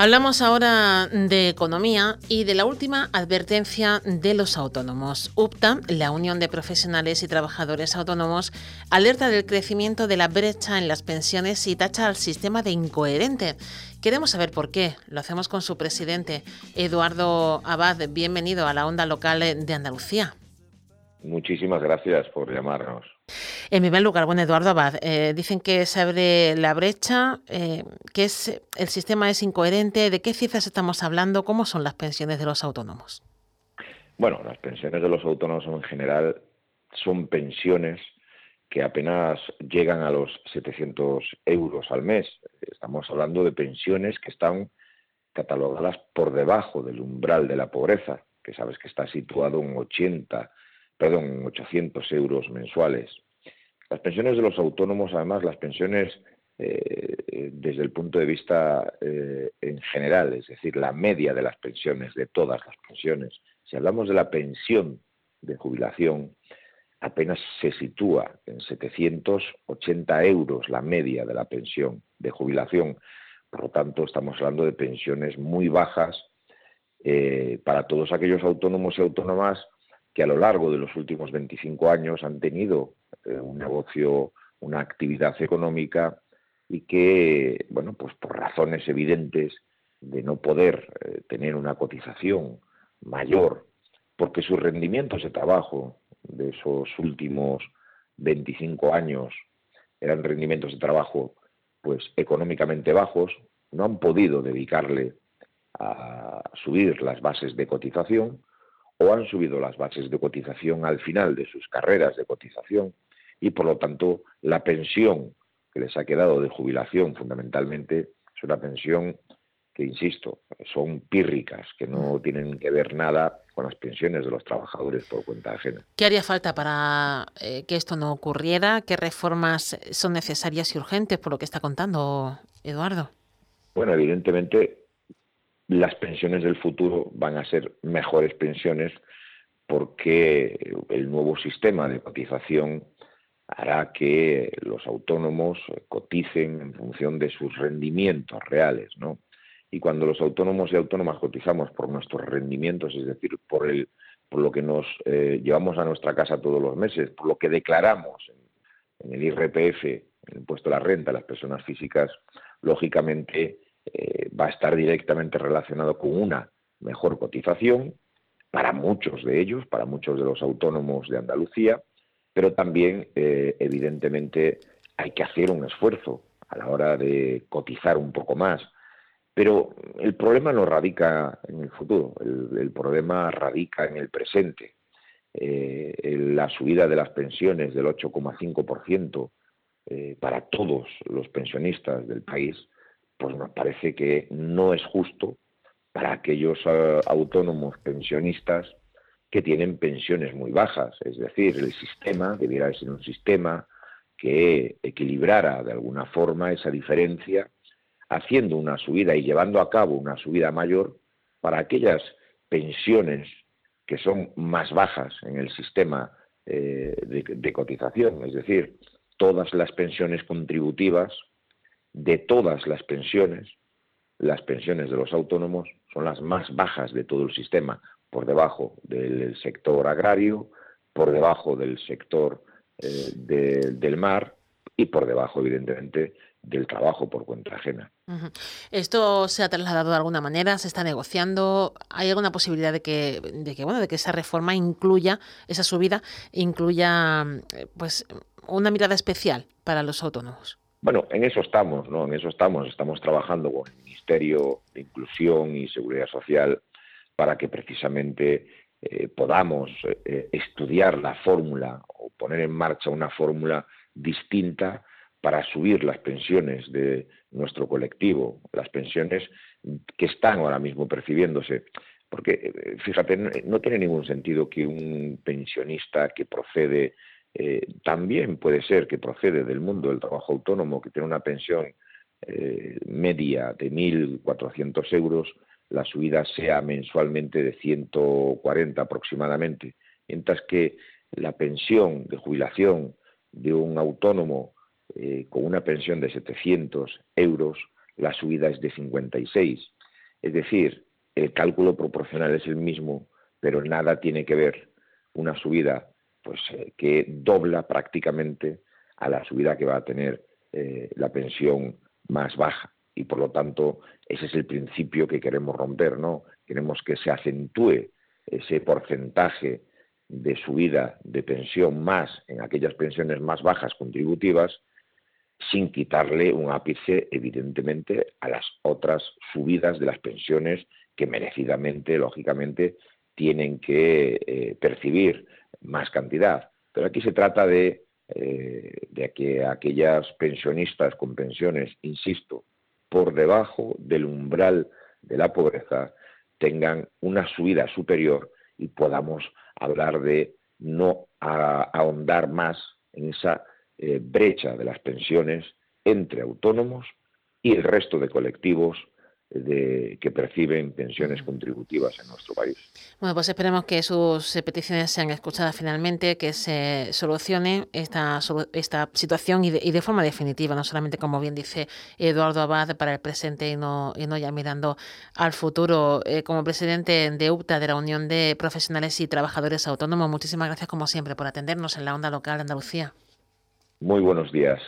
Hablamos ahora de economía y de la última advertencia de los autónomos. UPTA, la Unión de Profesionales y Trabajadores Autónomos, alerta del crecimiento de la brecha en las pensiones y tacha al sistema de incoherente. Queremos saber por qué. Lo hacemos con su presidente, Eduardo Abad. Bienvenido a la onda local de Andalucía. Muchísimas gracias por llamarnos. En primer lugar, bueno, Eduardo Abad, eh, dicen que se abre la brecha, eh, que es, el sistema es incoherente. ¿De qué cifras estamos hablando? ¿Cómo son las pensiones de los autónomos? Bueno, las pensiones de los autónomos en general son pensiones que apenas llegan a los 700 euros al mes. Estamos hablando de pensiones que están catalogadas por debajo del umbral de la pobreza, que sabes que está situado en 80 perdón, 800 euros mensuales. Las pensiones de los autónomos, además, las pensiones eh, desde el punto de vista eh, en general, es decir, la media de las pensiones, de todas las pensiones, si hablamos de la pensión de jubilación, apenas se sitúa en 780 euros la media de la pensión de jubilación. Por lo tanto, estamos hablando de pensiones muy bajas eh, para todos aquellos autónomos y autónomas que a lo largo de los últimos 25 años han tenido eh, un negocio, una actividad económica y que, bueno, pues por razones evidentes de no poder eh, tener una cotización mayor, porque sus rendimientos de trabajo de esos últimos 25 años eran rendimientos de trabajo pues económicamente bajos, no han podido dedicarle a subir las bases de cotización o han subido las bases de cotización al final de sus carreras de cotización y por lo tanto la pensión que les ha quedado de jubilación fundamentalmente es una pensión que, insisto, son pírricas, que no tienen que ver nada con las pensiones de los trabajadores por cuenta ajena. ¿Qué haría falta para eh, que esto no ocurriera? ¿Qué reformas son necesarias y urgentes por lo que está contando Eduardo? Bueno, evidentemente las pensiones del futuro van a ser mejores pensiones porque el nuevo sistema de cotización hará que los autónomos coticen en función de sus rendimientos reales, ¿no? Y cuando los autónomos y autónomas cotizamos por nuestros rendimientos, es decir, por el por lo que nos eh, llevamos a nuestra casa todos los meses, por lo que declaramos en, el IRPF, en el impuesto a la renta, las personas físicas, lógicamente eh, va a estar directamente relacionado con una mejor cotización para muchos de ellos, para muchos de los autónomos de Andalucía, pero también, eh, evidentemente, hay que hacer un esfuerzo a la hora de cotizar un poco más. Pero el problema no radica en el futuro, el, problema radica en el presente. Eh, la subida de las pensiones del 8,5% para todos los pensionistas del país pues nos parece que no es justo para aquellos eh, autónomos pensionistas que tienen pensiones muy bajas. Es decir, el sistema debiera ser un sistema que equilibrara de alguna forma esa diferencia, haciendo una subida y llevando a cabo una subida mayor para aquellas pensiones que son más bajas en el sistema eh, de cotización. Es decir, todas las pensiones contributivas de todas las pensiones, las pensiones de los autónomos son las más bajas de todo el sistema, por debajo del sector agrario, por debajo del sector eh, del mar y por debajo, evidentemente, del trabajo por cuenta ajena. ¿Esto se ha trasladado de alguna manera? ¿Se está negociando? ¿Hay alguna posibilidad de que, de que, bueno, de que esa reforma incluya, esa subida, incluya eh, pues una mirada especial para los autónomos? Bueno, en eso estamos, ¿no? En eso estamos. Estamos trabajando con el Ministerio de Inclusión y Seguridad Social para que precisamente eh, podamos eh, estudiar la fórmula o poner en marcha una fórmula distinta para subir las pensiones de nuestro colectivo, las pensiones que están ahora mismo percibiéndose. Porque, eh, fíjate, no tiene ningún sentido que un pensionista que procede también puede ser que procede del mundo del trabajo autónomo, que tiene una pensión media de 1.400 euros, la subida sea mensualmente de 140 aproximadamente, mientras que la pensión de jubilación de un autónomo eh, con una pensión de 700 euros, la subida es de 56. Es decir, el cálculo proporcional es el mismo, pero nada tiene que ver una subida pues, eh, que dobla prácticamente a la subida que va a tener eh, la pensión más baja. Y por lo tanto, ese es el principio que queremos romper, ¿no? Queremos que se acentúe ese porcentaje de subida de pensión más en aquellas pensiones más bajas contributivas, sin quitarle un ápice, evidentemente, a las otras subidas de las pensiones que merecidamente, lógicamente, tienen que eh, percibir más cantidad. Pero aquí se trata de, eh, de que aquellas pensionistas con pensiones, insisto, por debajo del umbral de la pobreza, tengan una subida superior y podamos hablar de no ahondar más en esa eh, brecha de las pensiones entre autónomos y el resto de colectivos de, que perciben pensiones contributivas en nuestro país. Bueno, pues esperemos que sus eh, peticiones sean escuchadas finalmente, que se solucione esta, esta situación y de, forma definitiva, no solamente como bien dice Eduardo Abad para el presente y no, y no ya mirando al futuro. Eh, como presidente de UPTA, de la Unión de Profesionales y Trabajadores Autónomos, muchísimas gracias como siempre por atendernos en la onda local de Andalucía. Muy buenos días.